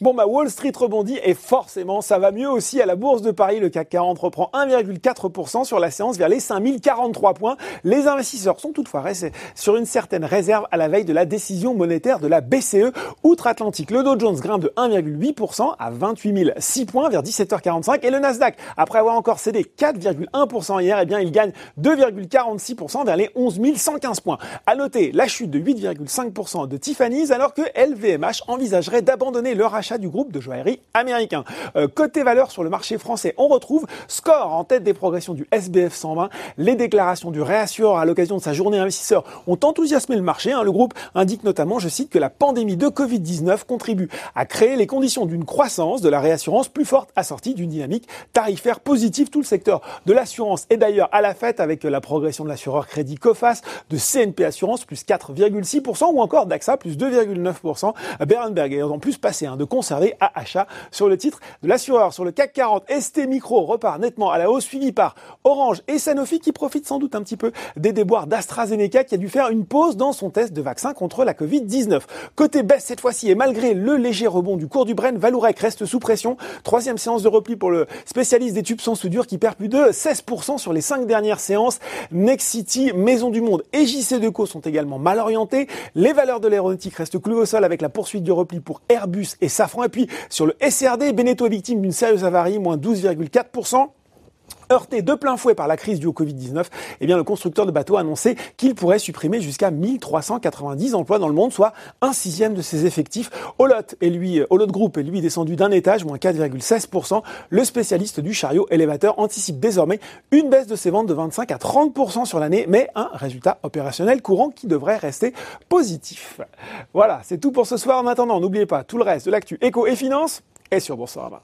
Bon bah Wall Street rebondit et forcément ça va mieux aussi à la bourse de Paris. Le CAC 40 reprend 1,4% sur la séance vers les 5043 points. Les investisseurs sont toutefois restés sur une certaine réserve à la veille de la décision monétaire de la BCE outre-Atlantique. Le Dow Jones grimpe de 1,8% à 28 006 points vers 17h45 et le Nasdaq, après avoir encore cédé 4,1% hier, eh bien il gagne 2,46% vers les 11 115 points. À noter la chute de 8,5% de Tiffany's alors que LVMH envisagerait d'abandonner le rachat du groupe de joaillerie américain. Euh, côté valeur sur le marché français, on retrouve Score en tête des progressions du SBF 120. Les déclarations du réassureur à l'occasion de sa journée investisseur ont enthousiasmé le marché. Hein. Le groupe indique notamment, je cite, que la pandémie de Covid-19 contribue à créer les conditions d'une croissance de la réassurance plus forte assortie d'une dynamique tarifaire positive. Tout le secteur de l'assurance est d'ailleurs à la fête avec la progression de l'assureur crédit Cofas, de CNP Assurance plus 4,6% ou encore d'AXA plus 2,9%. Berenberg est en plus passé hein, de conserver à achat sur le titre de l'assureur. Sur le CAC 40, ST Micro repart nettement à la hausse suivi par Orange et Sanofi qui profitent sans doute un petit peu des déboires d'AstraZeneca qui a dû faire une pause dans son test de vaccin contre la Covid-19. Côté baisse cette fois-ci et malgré le léger rebond du cours du Brent, Valourec reste sous pression. Troisième séance de repli pour le spécialiste des tubes sans soudure qui perd plus de 16% sur les cinq dernières séances. Nexity, Maison du Monde et JC Deco sont également mal orientés. Les valeurs de l'aéronautique restent clouées au sol avec la poursuite du repli pour Airbus et Safran. Et puis sur le SRD, Beneteau est victime d'une sérieuse avarie, moins 12,4%. Heurté de plein fouet par la crise au Covid-19, eh bien, le constructeur de bateaux a annoncé qu'il pourrait supprimer jusqu'à 1390 emplois dans le monde, soit un sixième de ses effectifs. Olot et lui, Olot Group est lui descendu d'un étage, moins 4,16%. Le spécialiste du chariot élévateur anticipe désormais une baisse de ses ventes de 25 à 30% sur l'année, mais un résultat opérationnel courant qui devrait rester positif. Voilà, c'est tout pour ce soir. En attendant, n'oubliez pas tout le reste de l'actu éco et finance est sur Boursorama.